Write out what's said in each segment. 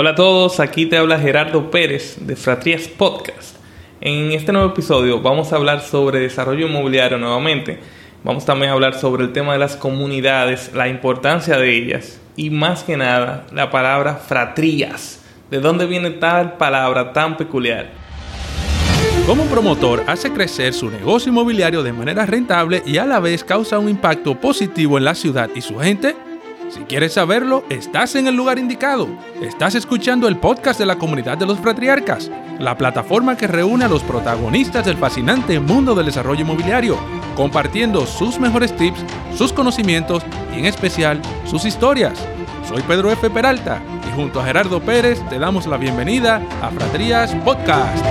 Hola a todos, aquí te habla Gerardo Pérez de Fratrías Podcast. En este nuevo episodio vamos a hablar sobre desarrollo inmobiliario nuevamente. Vamos también a hablar sobre el tema de las comunidades, la importancia de ellas y más que nada la palabra fratrías. ¿De dónde viene tal palabra tan peculiar? Como un promotor hace crecer su negocio inmobiliario de manera rentable y a la vez causa un impacto positivo en la ciudad y su gente? Si quieres saberlo, estás en el lugar indicado. Estás escuchando el podcast de la comunidad de los Fratriarcas, la plataforma que reúne a los protagonistas del fascinante mundo del desarrollo inmobiliario, compartiendo sus mejores tips, sus conocimientos y en especial sus historias. Soy Pedro F. Peralta y junto a Gerardo Pérez te damos la bienvenida a Fratrías Podcast.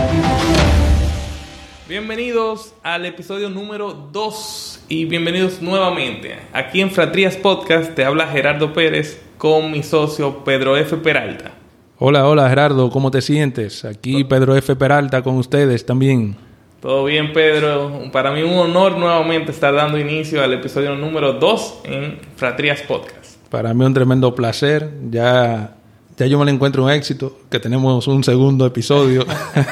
Bienvenidos al episodio número 2 y bienvenidos nuevamente. Aquí en Fratrías Podcast te habla Gerardo Pérez con mi socio Pedro F. Peralta. Hola, hola Gerardo, ¿cómo te sientes? Aquí Pedro F. Peralta con ustedes también. Todo bien, Pedro. Para mí un honor nuevamente estar dando inicio al episodio número 2 en Fratrías Podcast. Para mí un tremendo placer. Ya ya yo me lo encuentro un éxito, que tenemos un segundo episodio,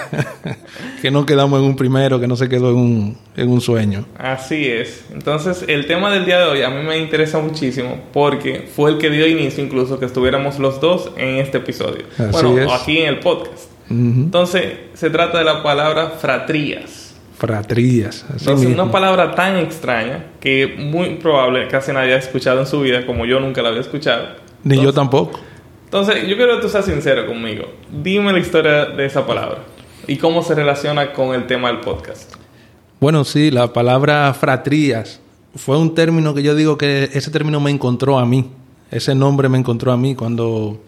que no quedamos en un primero, que no se quedó en un, en un sueño. Así es. Entonces, el tema del día de hoy a mí me interesa muchísimo porque fue el que dio inicio incluso que estuviéramos los dos en este episodio. bueno, aquí en el podcast. Entonces, se trata de la palabra fratrías. Fratrías. Así Entonces, una palabra tan extraña que muy probable casi nadie ha escuchado en su vida, como yo nunca la había escuchado. Ni yo tampoco. Entonces, yo quiero que tú seas sincero conmigo. Dime la historia de esa palabra y cómo se relaciona con el tema del podcast. Bueno, sí, la palabra fratrías fue un término que yo digo que ese término me encontró a mí. Ese nombre me encontró a mí cuando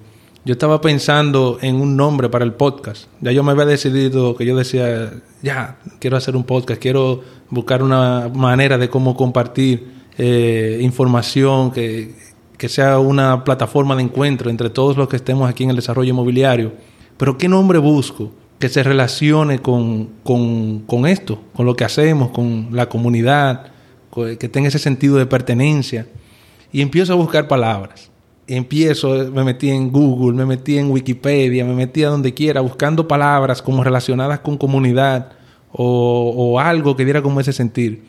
yo estaba pensando en un nombre para el podcast. Ya yo me había decidido que yo decía, ya, quiero hacer un podcast, quiero buscar una manera de cómo compartir eh, información que, que sea una plataforma de encuentro entre todos los que estemos aquí en el desarrollo inmobiliario. Pero ¿qué nombre busco? Que se relacione con, con, esto, con lo que hacemos, con la comunidad, que tenga ese sentido de pertenencia. Y empiezo a buscar palabras. Empiezo, me metí en Google, me metí en Wikipedia, me metí a donde quiera, buscando palabras como relacionadas con comunidad o, o algo que diera como ese sentir.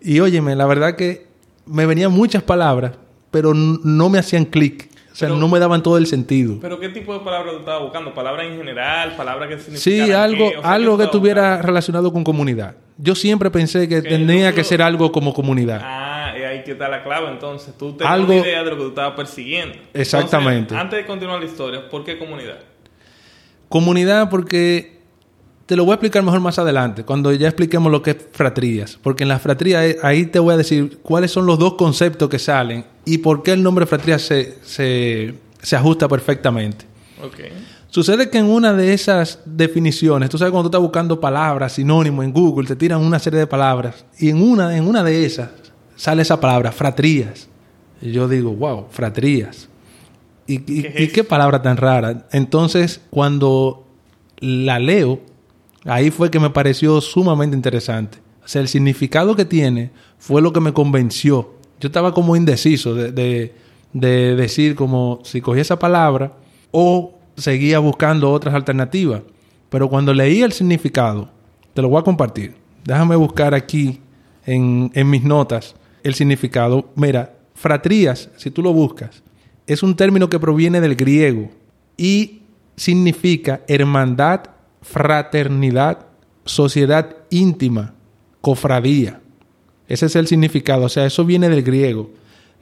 Y óyeme, la verdad que me venían muchas palabras, pero no me hacían clic. O sea, no me daban todo el sentido. ¿Pero qué tipo de palabras tú estabas buscando? ¿Palabras en general? ¿Palabras que significaran Sí, algo, algo que estuviera relacionado con comunidad. Yo siempre pensé que tenía que ser algo como comunidad. Ah, y ahí que está la clave entonces. Tú tenías una idea de lo que tú estabas persiguiendo. Exactamente. antes de continuar la historia, ¿por qué comunidad? Comunidad porque te lo voy a explicar mejor más adelante, cuando ya expliquemos lo que es fratrías. Porque en las fratrías eh, ahí te voy a decir cuáles son los dos conceptos que salen y por qué el nombre fratrías se, se, se ajusta perfectamente. Okay. Sucede que en una de esas definiciones, tú sabes cuando tú estás buscando palabras, sinónimos en Google, te tiran una serie de palabras y en una, en una de esas sale esa palabra, fratrías. Y yo digo, wow, fratrías. ¿Y, ¿Y qué palabra tan rara? Entonces, cuando la leo, Ahí fue que me pareció sumamente interesante. O sea, el significado que tiene fue lo que me convenció. Yo estaba como indeciso de, decir como si cogía esa palabra o seguía buscando otras alternativas. Pero cuando leí el significado, te lo voy a compartir. Déjame buscar aquí en, en mis notas el significado. Mira, fratrías, si tú lo buscas, es un término que proviene del griego y significa hermandad fraternidad, sociedad íntima, cofradía. Ese es el significado, o sea, eso viene del griego.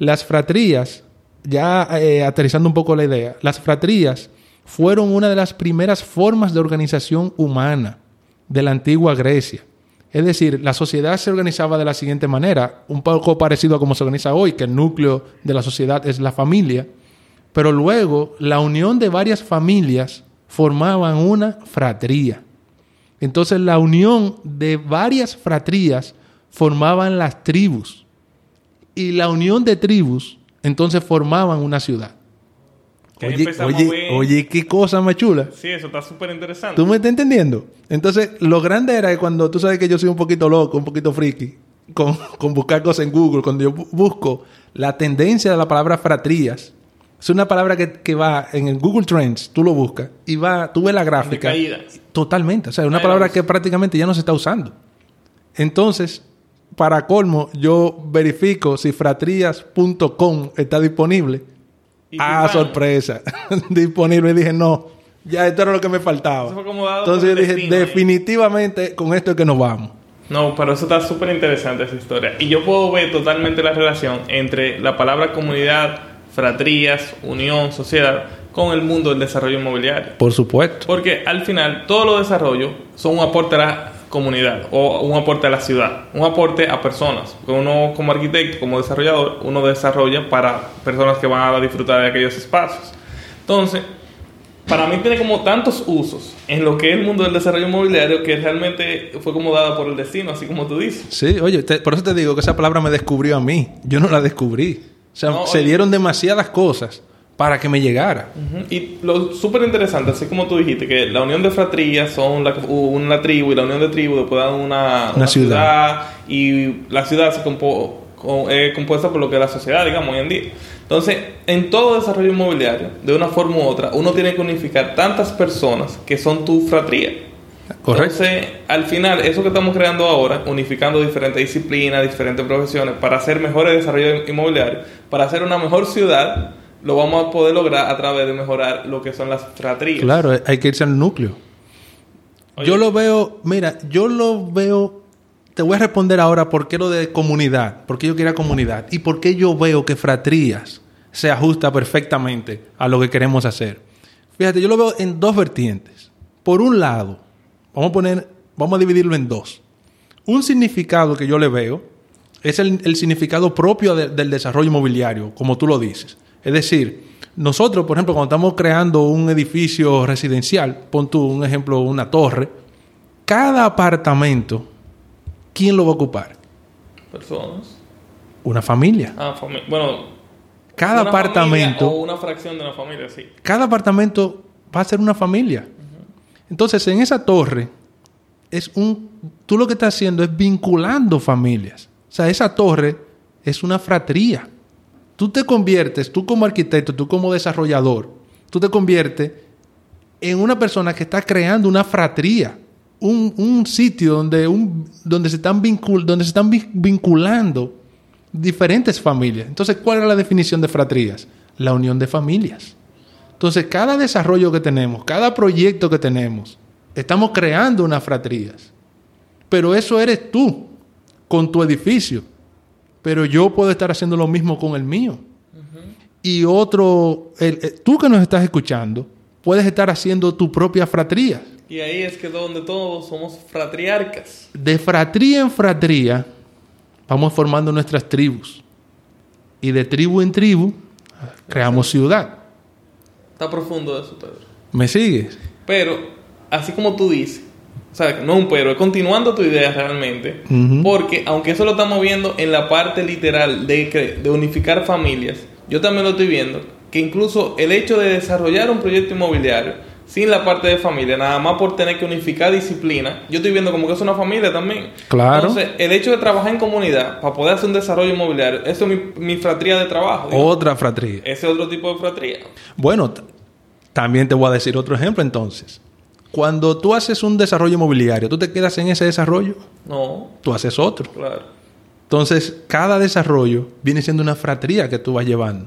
Las fratrías, ya eh, aterrizando un poco la idea, las fratrías fueron una de las primeras formas de organización humana de la antigua Grecia. Es decir, la sociedad se organizaba de la siguiente manera, un poco parecido a como se organiza hoy, que el núcleo de la sociedad es la familia, pero luego la unión de varias familias formaban una fratría. Entonces la unión de varias fratrías formaban las tribus. Y la unión de tribus entonces formaban una ciudad. Oye, oye, oye, qué cosa más chula. Sí, eso está súper interesante. ¿Tú me estás entendiendo? Entonces, lo grande era que cuando tú sabes que yo soy un poquito loco, un poquito friki, con, con buscar cosas en Google, cuando yo busco la tendencia de la palabra fratrías, Es una palabra que, que va en el Google Trends, tú lo buscas y va, tú ves la gráfica. Totalmente. O sea, es una Ay, palabra vamos. que prácticamente ya no se está usando. Entonces, para colmo, yo verifico si fratrías.com está disponible. Ah, sorpresa. disponible. Y dije, no, ya esto era lo que me faltaba. Entonces yo dije, destino, ¿eh? definitivamente con esto es que nos vamos. No, pero eso está súper interesante esa historia. Y yo puedo ver totalmente la relación entre la palabra comunidad, fratrías, unión, sociedad, con el mundo del desarrollo inmobiliario. Por supuesto. Porque al final todos los desarrollos son un aporte a la comunidad o un aporte a la ciudad, un aporte a personas. Uno como arquitecto, como desarrollador, uno desarrolla para personas que van a disfrutar de aquellos espacios. Entonces, para mí tiene como tantos usos en lo que es el mundo del desarrollo inmobiliario que realmente fue como dada por el destino, así como tú dices. Sí, oye, te- por eso te digo que esa palabra me descubrió a mí. Yo no la descubrí. O sea, No, se oye. dieron demasiadas cosas para que me llegara. Y lo súper interesante, así como tú dijiste, que la unión de fratrías son la, una tribu y la unión de tribu después dan una, Una ciudad. y la ciudad se compo, es compuesta por lo que es la sociedad, digamos, hoy en día. Entonces, en todo desarrollo inmobiliario, de una forma u otra, uno tiene que unificar tantas personas que son tu fratría. Correcto. Entonces, al final, eso que estamos creando ahora, unificando diferentes disciplinas, diferentes profesiones, para hacer mejores desarrollos inmobiliarios, para hacer una mejor ciudad, lo vamos a poder lograr a través de mejorar lo que son las fratrías. Claro, hay que irse al núcleo. Oye. Yo lo veo, mira, yo lo veo. Te voy a responder ahora por qué lo de comunidad, por qué yo quiero comunidad y por qué yo veo que Fratrías se ajusta perfectamente a lo que queremos hacer. Fíjate, yo lo veo en dos vertientes. Por un lado, vamos a poner, vamos a dividirlo en dos. Un significado que yo le veo es el, el significado propio de- del desarrollo inmobiliario, como tú lo dices. Es decir, nosotros, por ejemplo, cuando estamos creando un edificio residencial, pon tú un ejemplo, una torre, cada apartamento, ¿quién lo va a ocupar? Personas. Una familia. Ah, fami- bueno. Cada una apartamento, o una fracción de una familia, sí. cada apartamento va a ser una familia. Entonces, en esa torre, es un, tú lo que estás haciendo es vinculando familias. O sea, esa torre es una fratría. Tú te conviertes, tú como arquitecto, tú como desarrollador, tú te conviertes en una persona que está creando una fratría. Un, un sitio donde, un, donde, se están vincul- donde se están vi- vinculando diferentes familias. Entonces, ¿cuál es la definición de fratrías? La unión de familias. Entonces, cada desarrollo que tenemos, cada proyecto que tenemos, estamos creando unas fratrías. Pero eso eres tú, con tu edificio. Pero yo puedo estar haciendo lo mismo con el mío. Y otro, el- el- tú que nos estás escuchando, puedes estar haciendo tu propia fratría. Y ahí es que donde todos somos fratriarcas. De fratría en fratría, vamos formando nuestras tribus. Y de tribu en tribu, creamos ciudad. Está profundo eso, Pedro. ¿Me sigues? Pero, así como tú dices, o sea, no un pero, es continuando tu idea realmente, porque aunque eso lo estamos viendo en la parte literal de, unificar familias, yo también lo estoy viendo, que incluso el hecho de desarrollar un proyecto inmobiliario sin la parte de familia, nada más por tener que unificar disciplina, yo estoy viendo como que es una familia también. Claro. Entonces, el hecho de trabajar en comunidad para poder hacer un desarrollo inmobiliario, eso es mi, mi fratría de trabajo. digamos. Otra fratría. Ese es otro tipo de fratría. Bueno, también te voy a decir otro ejemplo entonces. Cuando tú haces un desarrollo inmobiliario, ¿tú te quedas en ese desarrollo? No, Tú haces otro. claro. Entonces, cada desarrollo viene siendo una fratría que tú vas llevando.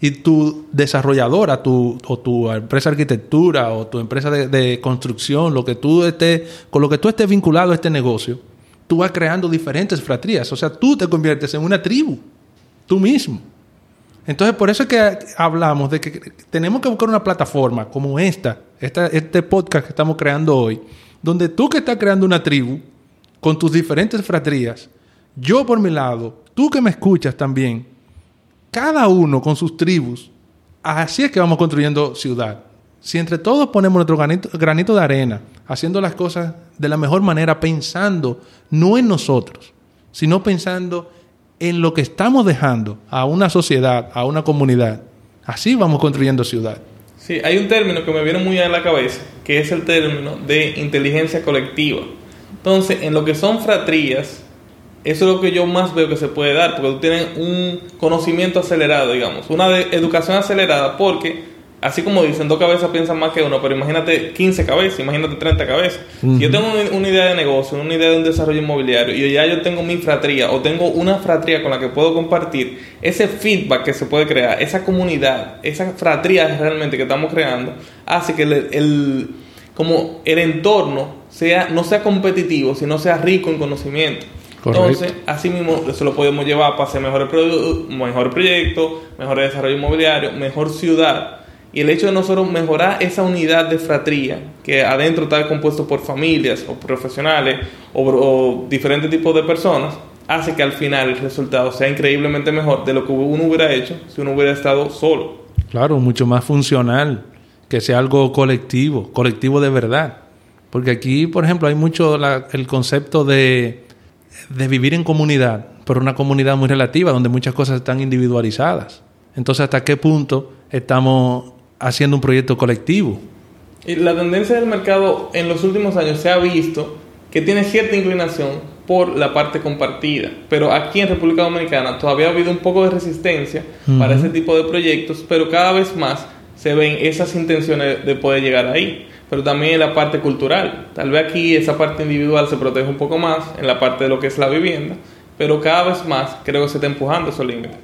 Y tu desarrolladora, tu, o tu empresa de arquitectura, o tu empresa de, de construcción, lo que tú estés, con lo que tú estés vinculado a este negocio, tú vas creando diferentes fratrías. O sea, tú te conviertes en una tribu, tú mismo. Entonces, por eso es que hablamos de que tenemos que buscar una plataforma como esta, esta este podcast que estamos creando hoy, donde tú que estás creando una tribu con tus diferentes fratrías, yo por mi lado, tú que me escuchas también, cada uno con sus tribus, así es que vamos construyendo ciudad. Si entre todos ponemos nuestro granito, granito de arena, haciendo las cosas de la mejor manera, pensando no en nosotros, sino pensando en lo que estamos dejando a una sociedad, a una comunidad, así vamos construyendo ciudad. Sí, hay un término que me viene muy a la cabeza, que es el término de inteligencia colectiva. Entonces, en lo que son fratrías, eso es lo que yo más veo que se puede dar, porque tú tienes un conocimiento acelerado, digamos, una educación acelerada, porque así como dicen, dos cabezas piensan más que uno, pero imagínate 15 cabezas, imagínate 30 cabezas. Si yo tengo una, idea de negocio, una idea de un desarrollo inmobiliario, y ya yo tengo mi fratría, o tengo una fratría con la que puedo compartir, ese feedback que se puede crear, esa comunidad, esa fratría realmente que estamos creando, hace que el, como el entorno sea, no sea competitivo, sino sea rico en conocimiento. Entonces, así mismo eso lo podemos llevar para hacer mejores, mejor proyectos, mejor desarrollo inmobiliario, mejor ciudad y el hecho de nosotros mejorar esa unidad de fratría, que adentro está compuesto por familias o profesionales o, diferentes tipos de personas, hace que al final el resultado sea increíblemente mejor de lo que uno hubiera hecho si uno hubiera estado solo. Claro, mucho más funcional, que sea algo colectivo, colectivo de verdad. Porque aquí, por ejemplo, hay mucho el concepto de, de vivir en comunidad, pero una comunidad muy relativa, donde muchas cosas están individualizadas. Entonces, ¿hasta qué punto estamos haciendo un proyecto colectivo. Y la tendencia del mercado en los últimos años se ha visto que tiene cierta inclinación por la parte compartida, pero aquí en República Dominicana todavía ha habido un poco de resistencia para ese tipo de proyectos, pero cada vez más se ven esas intenciones de poder llegar ahí, pero también en la parte cultural. Tal vez aquí esa parte individual se protege un poco más en la parte de lo que es la vivienda, pero cada vez más creo que se está empujando esos límites.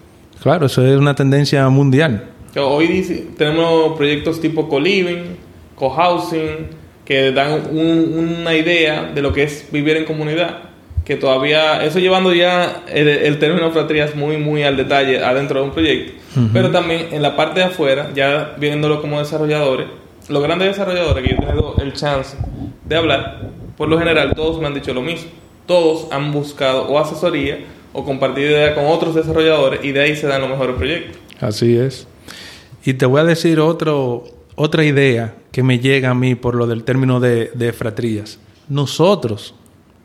Claro, eso es una tendencia mundial. Hoy tenemos proyectos tipo co-living, co-housing, que dan una idea de lo que es vivir en comunidad. Que todavía, eso llevando ya el, término fratrías muy, muy al detalle adentro de un proyecto. Pero también en la parte de afuera, ya viéndolo como desarrolladores, los grandes desarrolladores que yo he tenido el chance de hablar, por lo general todos me han dicho lo mismo. Todos han buscado o asesoría o compartir ideas con otros desarrolladores y de ahí se dan los mejores proyectos. Así es. Y te voy a decir otro, otra idea que me llega a mí por lo del término de, de fratrías. Nosotros,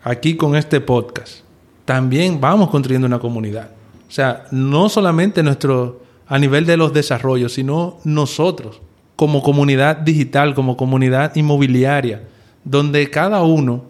aquí con este podcast, también vamos construyendo una comunidad. O sea, no solamente nuestro, a nivel de los desarrollos, sino nosotros, como comunidad digital, como comunidad inmobiliaria, donde cada uno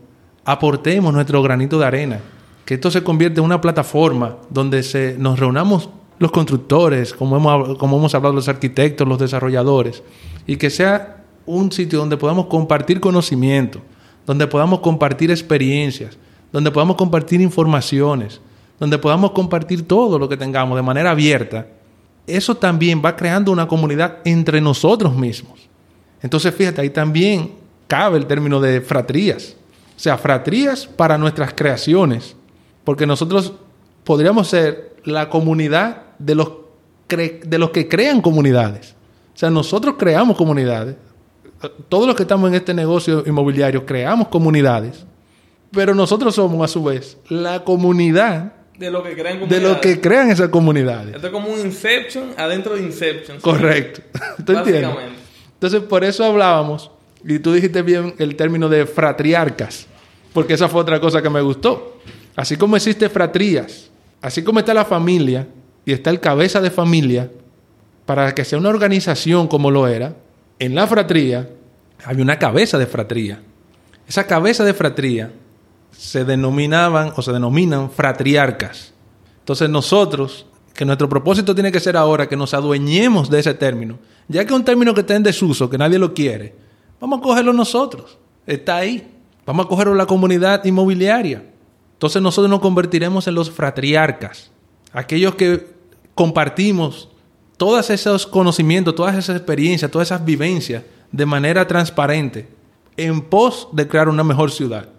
aportemos nuestro granito de arena. Que esto se convierte en una plataforma donde se, nos reunamos los constructores, como hemos, como hemos hablado, los arquitectos, los desarrolladores, y que sea un sitio donde podamos compartir conocimiento, donde podamos compartir experiencias, donde podamos compartir informaciones, donde podamos compartir todo lo que tengamos de manera abierta, eso también va creando una comunidad entre nosotros mismos. Entonces, fíjate, ahí también cabe el término de fratrías. O sea, fratrías para nuestras creaciones, porque nosotros podríamos ser la comunidad de los, de los que crean comunidades. O sea, nosotros creamos comunidades. Todos los que estamos en este negocio inmobiliario creamos comunidades. Pero nosotros somos, a su vez, la comunidad de lo que crean De lo que crean esas comunidades. Esto es como un Inception adentro de Inception. Correcto. ¿Tú entiendes? Entonces, por eso hablábamos, y tú dijiste bien el término de fratriarcas, porque esa fue otra cosa que me gustó. Así como existe fratrías, así como está la familia, y está el cabeza de familia, para que sea una organización como lo era, en la fratría había una cabeza de fratría. Esa cabeza de fratría se denominaban o se denominan fratriarcas. Entonces nosotros, que nuestro propósito tiene que ser ahora que nos adueñemos de ese término, ya que es un término que está en desuso, que nadie lo quiere, vamos a cogerlo nosotros. Está ahí. Vamos a cogerlo la comunidad inmobiliaria. Entonces nosotros nos convertiremos en los fratriarcas aquellos que compartimos todos esos conocimientos, todas esas experiencias, todas esas vivencias de manera transparente en pos de crear una mejor ciudad.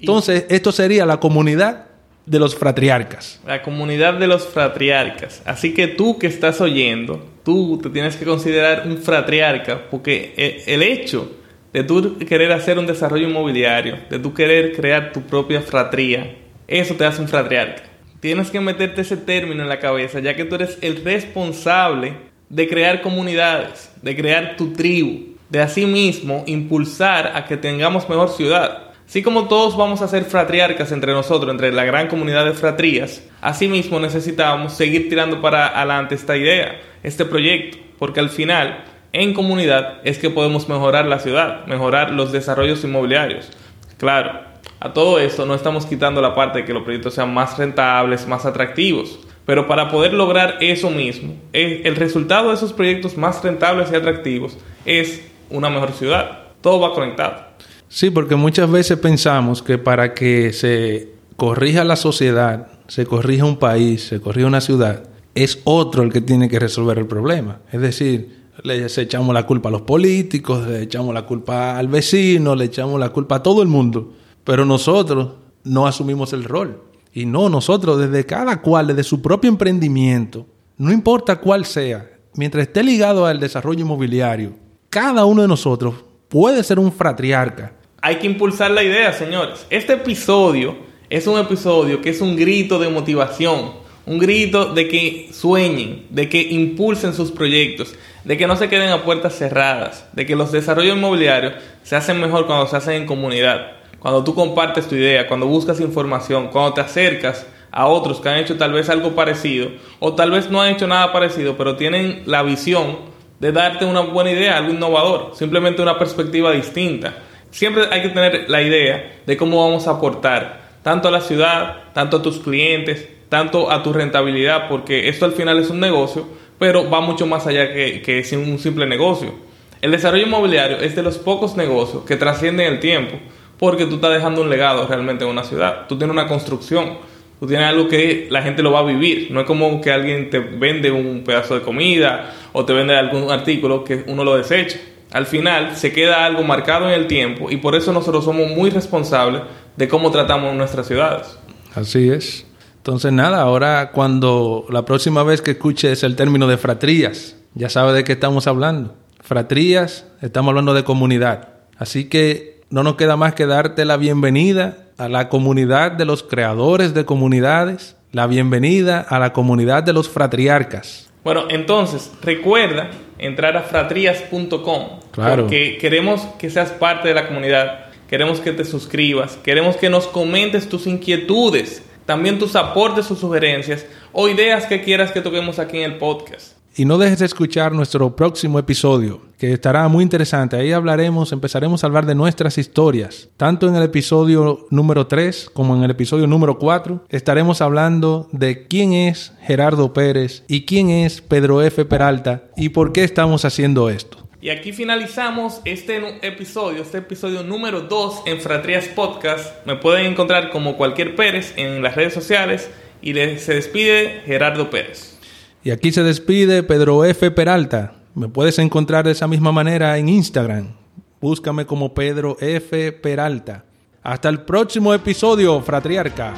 Entonces, esto sería la comunidad de los fratriarcas. La comunidad de los fratriarcas. Así que tú que estás oyendo, tú te tienes que considerar un fratriarca, porque e, el hecho de tú querer hacer un desarrollo inmobiliario, de tú querer crear tu propia fratría, eso te hace un fratriarca tienes que meterte ese término en la cabeza, ya que tú eres el responsable de crear comunidades, de crear tu tribu, de asimismo impulsar a que tengamos mejor ciudad. Así como todos vamos a ser fratriarcas entre nosotros, entre la gran comunidad de fratrías, asimismo necesitamos seguir tirando para adelante esta idea, este proyecto, porque al final, en comunidad, es que podemos mejorar la ciudad, mejorar los desarrollos inmobiliarios. Claro, a todo esto no estamos quitando la parte de que los proyectos sean más rentables, más atractivos. Pero para poder lograr eso mismo, el resultado de esos proyectos más rentables y atractivos es una mejor ciudad. Todo va conectado. Sí, porque muchas veces pensamos que para que se corrija la sociedad, se corrija un país, se corrija una ciudad, es otro el que tiene que resolver el problema. Es decir, le echamos la culpa a los políticos, le echamos la culpa al vecino, le echamos la culpa a todo el mundo, pero nosotros no asumimos el rol. Y no, nosotros desde cada cual, desde su propio emprendimiento, no importa cuál sea, mientras esté ligado al desarrollo inmobiliario, cada uno de nosotros puede ser un fratriarca. Hay que impulsar la idea, señores. Este episodio es un episodio que es un grito de motivación, un grito de que sueñen, de que impulsen sus proyectos, de que no se queden a puertas cerradas, de que los desarrollos inmobiliarios se hacen mejor cuando se hacen en comunidad cuando tú compartes tu idea, cuando buscas información, cuando te acercas a otros que han hecho tal vez algo parecido o tal vez no han hecho nada parecido, pero tienen la visión de darte una buena idea, algo innovador, simplemente una perspectiva distinta. Siempre hay que tener la idea de cómo vamos a aportar tanto a la ciudad, tanto a tus clientes, tanto a tu rentabilidad, porque esto al final es un negocio, pero va mucho más allá que, que un simple negocio. El desarrollo inmobiliario es de los pocos negocios que trascienden el tiempo porque tú estás dejando un legado realmente en una ciudad. Tú tienes una construcción, tú tienes algo que la gente lo va a vivir. No es como que alguien te vende un pedazo de comida o te vende algún artículo que uno lo desecha. Al final se queda algo marcado en el tiempo y por eso nosotros somos muy responsables de cómo tratamos nuestras ciudades. Así es. Entonces nada, ahora cuando la próxima vez que escuches el término de fratrías, ya sabes de qué estamos hablando. Fratrías, estamos hablando de comunidad. Así que no nos queda más que darte la bienvenida a la comunidad de los creadores de comunidades, la bienvenida a la comunidad de los fratriarcas. Bueno, entonces, recuerda entrar a fratrías.com. Claro. Porque queremos que seas parte de la comunidad, queremos que te suscribas, queremos que nos comentes tus inquietudes, también tus aportes o sugerencias o ideas que quieras que toquemos aquí en el podcast. Y no dejes de escuchar nuestro próximo episodio, que estará muy interesante. Ahí hablaremos, empezaremos a hablar de nuestras historias. Tanto en el episodio número 3 como en el episodio número 4 estaremos hablando de quién es Gerardo Pérez y quién es Pedro F. Peralta y por qué estamos haciendo esto. Y aquí finalizamos este episodio, este episodio número 2 en Fratrías Podcast. Me pueden encontrar como cualquier Pérez en las redes sociales y se despide Gerardo Pérez. Y aquí se despide Pedro F. Peralta. Me puedes encontrar de esa misma manera en Instagram. Búscame como Pedro F. Peralta. Hasta el próximo episodio, Fratriarca.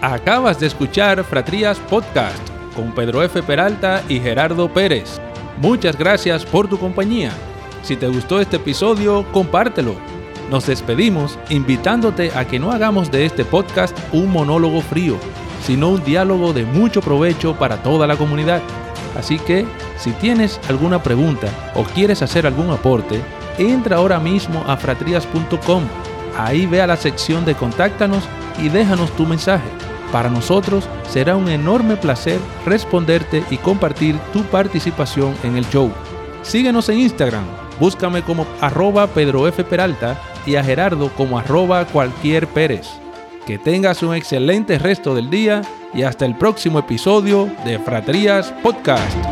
Acabas de escuchar Fratrías Podcast con Pedro F. Peralta y Gerardo Pérez. Muchas gracias por tu compañía. Si te gustó este episodio, compártelo. Nos despedimos invitándote a que no hagamos de este podcast un monólogo frío sino un diálogo de mucho provecho para toda la comunidad. Así que, si tienes alguna pregunta o quieres hacer algún aporte, entra ahora mismo a fratrías.com. Ahí ve a la sección de Contáctanos y déjanos tu mensaje. Para nosotros será un enorme placer responderte y compartir tu participación en el show. Síguenos en Instagram, búscame como arroba Pedro F. Peralta y a Gerardo como arroba cualquier Pérez. Que tengas un excelente resto del día y hasta el próximo episodio de Fraterías Podcast.